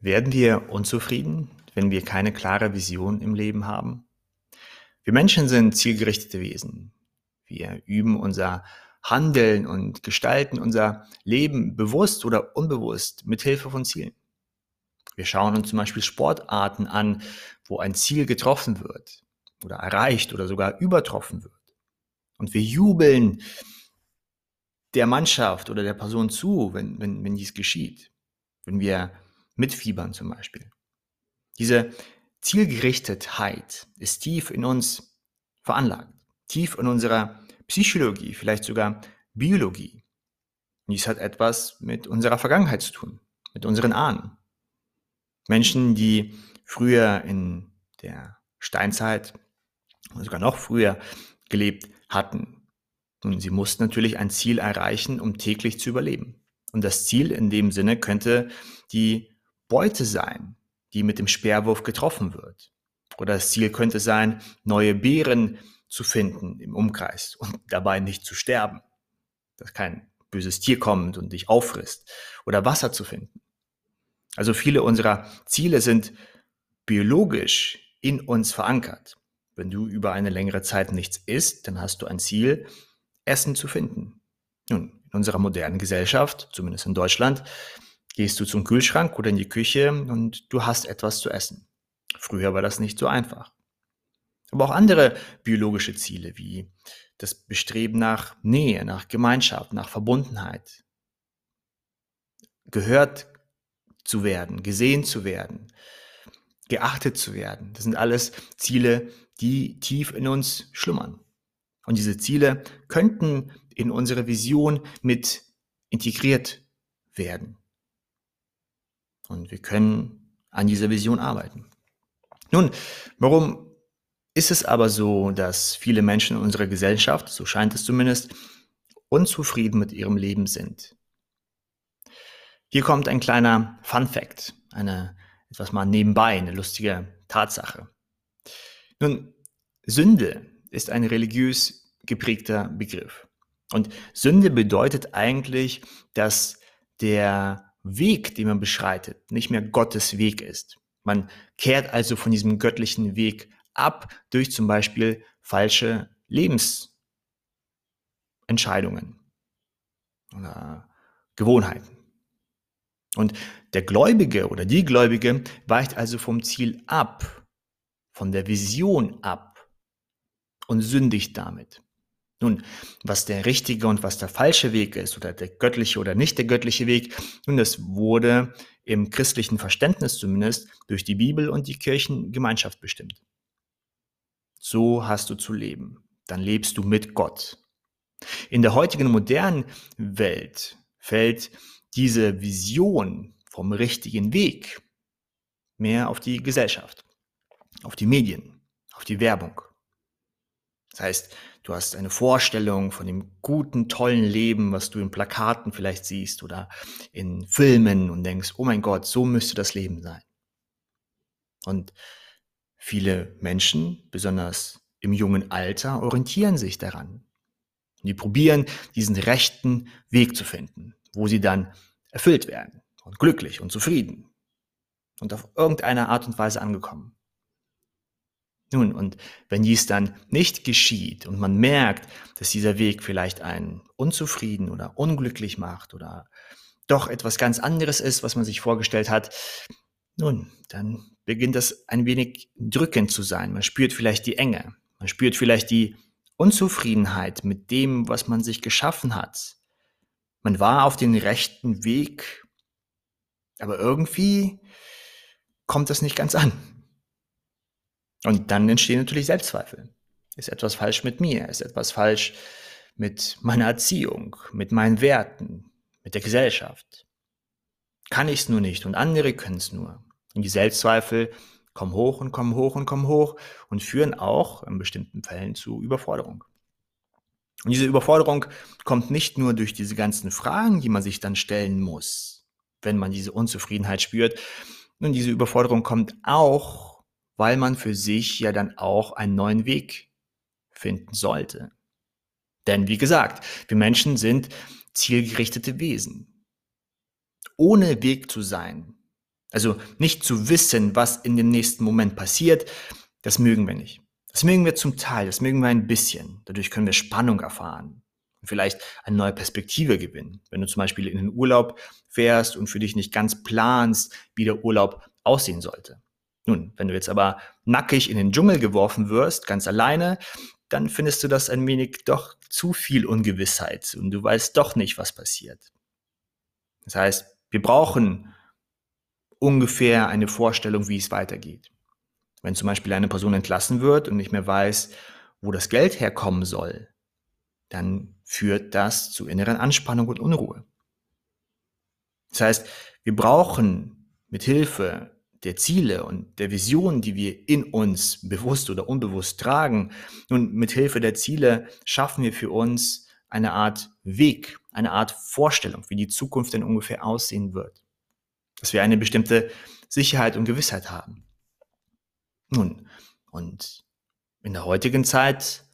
Werden wir unzufrieden, wenn wir keine klare Vision im Leben haben? Wir Menschen sind zielgerichtete Wesen. Wir üben unser Handeln und gestalten unser Leben bewusst oder unbewusst mit Hilfe von Zielen. Wir schauen uns zum Beispiel Sportarten an, wo ein Ziel getroffen wird oder erreicht oder sogar übertroffen wird. Und wir jubeln der Mannschaft oder der Person zu, wenn, wenn, wenn dies geschieht. Wenn wir mitfiebern zum Beispiel. Diese Zielgerichtetheit ist tief in uns veranlagt, tief in unserer Psychologie, vielleicht sogar Biologie. Und dies hat etwas mit unserer Vergangenheit zu tun, mit unseren Ahnen. Menschen, die früher in der Steinzeit, sogar noch früher gelebt hatten. Und sie mussten natürlich ein Ziel erreichen, um täglich zu überleben. Und das Ziel in dem Sinne könnte die Beute sein, die mit dem Speerwurf getroffen wird. Oder das Ziel könnte sein, neue Beeren zu finden im Umkreis und dabei nicht zu sterben. Dass kein böses Tier kommt und dich auffrisst. Oder Wasser zu finden. Also viele unserer Ziele sind biologisch in uns verankert. Wenn du über eine längere Zeit nichts isst, dann hast du ein Ziel, Essen zu finden. Nun, in unserer modernen Gesellschaft, zumindest in Deutschland, gehst du zum Kühlschrank oder in die Küche und du hast etwas zu essen. Früher war das nicht so einfach. Aber auch andere biologische Ziele wie das Bestreben nach Nähe, nach Gemeinschaft, nach Verbundenheit, gehört zu werden, gesehen zu werden, geachtet zu werden. Das sind alles Ziele, die tief in uns schlummern. Und diese Ziele könnten in unsere Vision mit integriert werden. Und wir können an dieser Vision arbeiten. Nun, warum ist es aber so, dass viele Menschen in unserer Gesellschaft, so scheint es zumindest, unzufrieden mit ihrem Leben sind? Hier kommt ein kleiner Fun Fact, eine etwas mal nebenbei, eine lustige Tatsache. Nun, Sünde ist ein religiös geprägter Begriff. Und Sünde bedeutet eigentlich, dass der Weg, den man beschreitet, nicht mehr Gottes Weg ist. Man kehrt also von diesem göttlichen Weg ab durch zum Beispiel falsche Lebensentscheidungen oder Gewohnheiten. Und der Gläubige oder die Gläubige weicht also vom Ziel ab, von der Vision ab und sündigt damit. Nun, was der richtige und was der falsche Weg ist oder der göttliche oder nicht der göttliche Weg, nun, das wurde im christlichen Verständnis zumindest durch die Bibel und die Kirchengemeinschaft bestimmt. So hast du zu leben. Dann lebst du mit Gott. In der heutigen modernen Welt fällt diese Vision vom richtigen Weg mehr auf die Gesellschaft, auf die Medien, auf die Werbung. Das heißt, du hast eine Vorstellung von dem guten, tollen Leben, was du in Plakaten vielleicht siehst oder in Filmen und denkst, oh mein Gott, so müsste das Leben sein. Und viele Menschen, besonders im jungen Alter, orientieren sich daran. Und die probieren, diesen rechten Weg zu finden, wo sie dann erfüllt werden und glücklich und zufrieden und auf irgendeine Art und Weise angekommen. Nun, und wenn dies dann nicht geschieht und man merkt, dass dieser Weg vielleicht einen unzufrieden oder unglücklich macht oder doch etwas ganz anderes ist, was man sich vorgestellt hat, nun, dann beginnt das ein wenig drückend zu sein. Man spürt vielleicht die Enge, man spürt vielleicht die Unzufriedenheit mit dem, was man sich geschaffen hat. Man war auf dem rechten Weg, aber irgendwie kommt das nicht ganz an. Und dann entstehen natürlich Selbstzweifel. Ist etwas falsch mit mir? Ist etwas falsch mit meiner Erziehung, mit meinen Werten, mit der Gesellschaft? Kann ich es nur nicht und andere können es nur. Und die Selbstzweifel kommen hoch und kommen hoch und kommen hoch und führen auch in bestimmten Fällen zu Überforderung. Und diese Überforderung kommt nicht nur durch diese ganzen Fragen, die man sich dann stellen muss, wenn man diese Unzufriedenheit spürt. Und diese Überforderung kommt auch weil man für sich ja dann auch einen neuen Weg finden sollte. Denn wie gesagt, wir Menschen sind zielgerichtete Wesen. Ohne Weg zu sein, Also nicht zu wissen, was in dem nächsten Moment passiert, das mögen wir nicht. Das mögen wir zum Teil, das mögen wir ein bisschen. Dadurch können wir Spannung erfahren und vielleicht eine neue Perspektive gewinnen. Wenn du zum Beispiel in den Urlaub fährst und für dich nicht ganz planst, wie der Urlaub aussehen sollte. Nun, wenn du jetzt aber nackig in den Dschungel geworfen wirst, ganz alleine, dann findest du das ein wenig doch zu viel Ungewissheit und du weißt doch nicht, was passiert. Das heißt, wir brauchen ungefähr eine Vorstellung, wie es weitergeht. Wenn zum Beispiel eine Person entlassen wird und nicht mehr weiß, wo das Geld herkommen soll, dann führt das zu inneren Anspannung und Unruhe. Das heißt, wir brauchen mit Hilfe der Ziele und der Vision, die wir in uns bewusst oder unbewusst tragen, nun mit Hilfe der Ziele schaffen wir für uns eine Art Weg, eine Art Vorstellung, wie die Zukunft denn ungefähr aussehen wird. Dass wir eine bestimmte Sicherheit und Gewissheit haben. Nun, und in der heutigen Zeit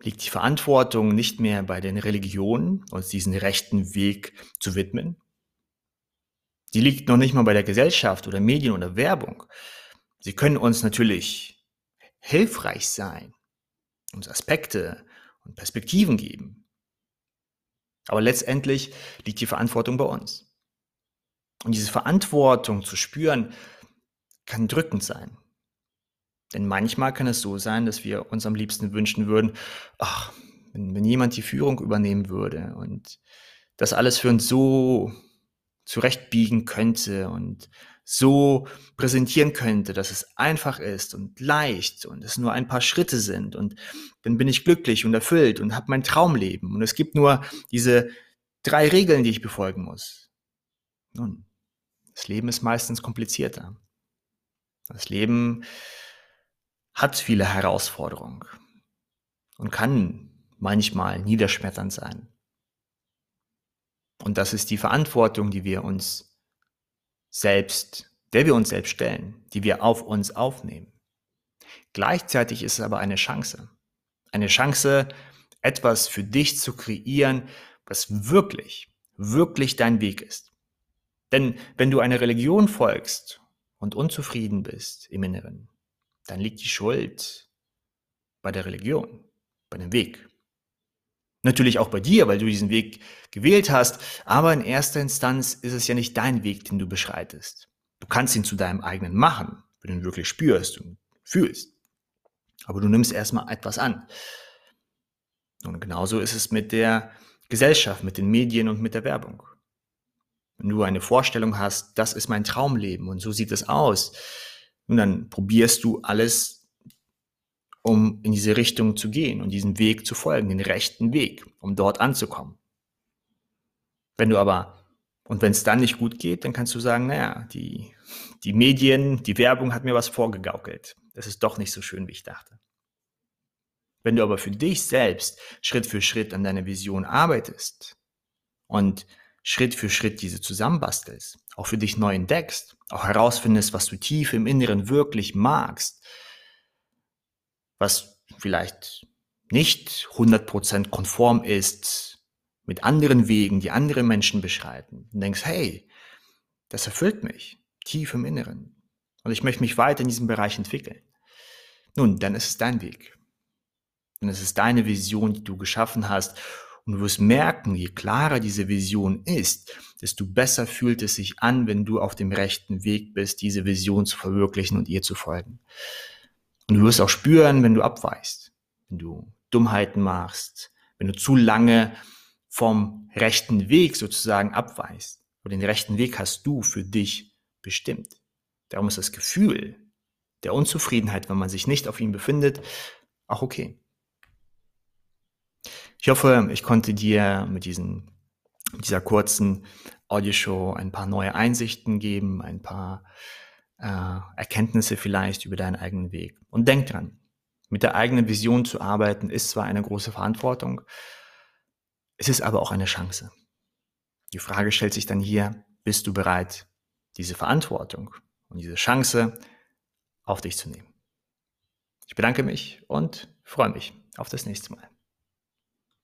liegt die Verantwortung nicht mehr bei den Religionen, uns diesen rechten Weg zu widmen. Die liegt noch nicht mal bei der Gesellschaft oder Medien oder Werbung. Sie können uns natürlich hilfreich sein, uns Aspekte und Perspektiven geben. Aber letztendlich liegt die Verantwortung bei uns. Und diese Verantwortung zu spüren, kann drückend sein. Denn manchmal kann es so sein, dass wir uns am liebsten wünschen würden, ach, wenn, wenn jemand die Führung übernehmen würde und das alles für uns so zurechtbiegen könnte und so präsentieren könnte, dass es einfach ist und leicht und es nur ein paar Schritte sind und dann bin ich glücklich und erfüllt und habe mein Traumleben und es gibt nur diese drei Regeln, die ich befolgen muss. Nun, das Leben ist meistens komplizierter. Das Leben hat viele Herausforderungen und kann manchmal niederschmetternd sein. Und das ist die Verantwortung, die wir uns selbst, der wir uns selbst stellen, die wir auf uns aufnehmen. Gleichzeitig ist es aber eine Chance. Eine Chance, etwas für dich zu kreieren, was wirklich, wirklich dein Weg ist. Denn wenn du einer Religion folgst und unzufrieden bist im Inneren, dann liegt die Schuld bei der Religion, bei dem Weg. Natürlich auch bei dir, weil du diesen Weg gewählt hast, aber in erster Instanz ist es ja nicht dein Weg, den du beschreitest. Du kannst ihn zu deinem eigenen machen, wenn du ihn wirklich spürst und fühlst. Aber du nimmst erstmal etwas an. Und genauso ist es mit der Gesellschaft, mit den Medien und mit der Werbung. Wenn du eine Vorstellung hast, das ist mein Traumleben und so sieht es aus, und dann probierst du alles, um in diese Richtung zu gehen und diesem Weg zu folgen, den rechten Weg, um dort anzukommen. Wenn du aber, und wenn es dann nicht gut geht, dann kannst du sagen, naja, die, die Medien, die Werbung hat mir was vorgegaukelt. Das ist doch nicht so schön, wie ich dachte. Wenn du aber für dich selbst Schritt für Schritt an deiner Vision arbeitest und Schritt für Schritt diese zusammenbastelst, auch für dich neu entdeckst, auch herausfindest, was du tief im Inneren wirklich magst, was vielleicht nicht 100% konform ist mit anderen Wegen, die andere Menschen beschreiten, und denkst, hey, das erfüllt mich tief im Inneren und ich möchte mich weiter in diesem Bereich entwickeln. Nun, dann ist es dein Weg. Dann ist es deine Vision, die du geschaffen hast und du wirst merken, je klarer diese Vision ist, desto besser fühlt es sich an, wenn du auf dem rechten Weg bist, diese Vision zu verwirklichen und ihr zu folgen. Und du wirst auch spüren, wenn du abweichst, wenn du Dummheiten machst, wenn du zu lange vom rechten Weg sozusagen abweichst. Und den rechten Weg hast du für dich bestimmt. Darum ist das Gefühl der Unzufriedenheit, wenn man sich nicht auf ihm befindet, auch okay. Ich hoffe, ich konnte dir mit, diesen, mit dieser kurzen Audioshow ein paar neue Einsichten geben, ein paar äh, Erkenntnisse vielleicht über deinen eigenen Weg. Und denk dran, mit der eigenen Vision zu arbeiten ist zwar eine große Verantwortung, es ist aber auch eine Chance. Die Frage stellt sich dann hier, bist du bereit, diese Verantwortung und diese Chance auf dich zu nehmen? Ich bedanke mich und freue mich auf das nächste Mal.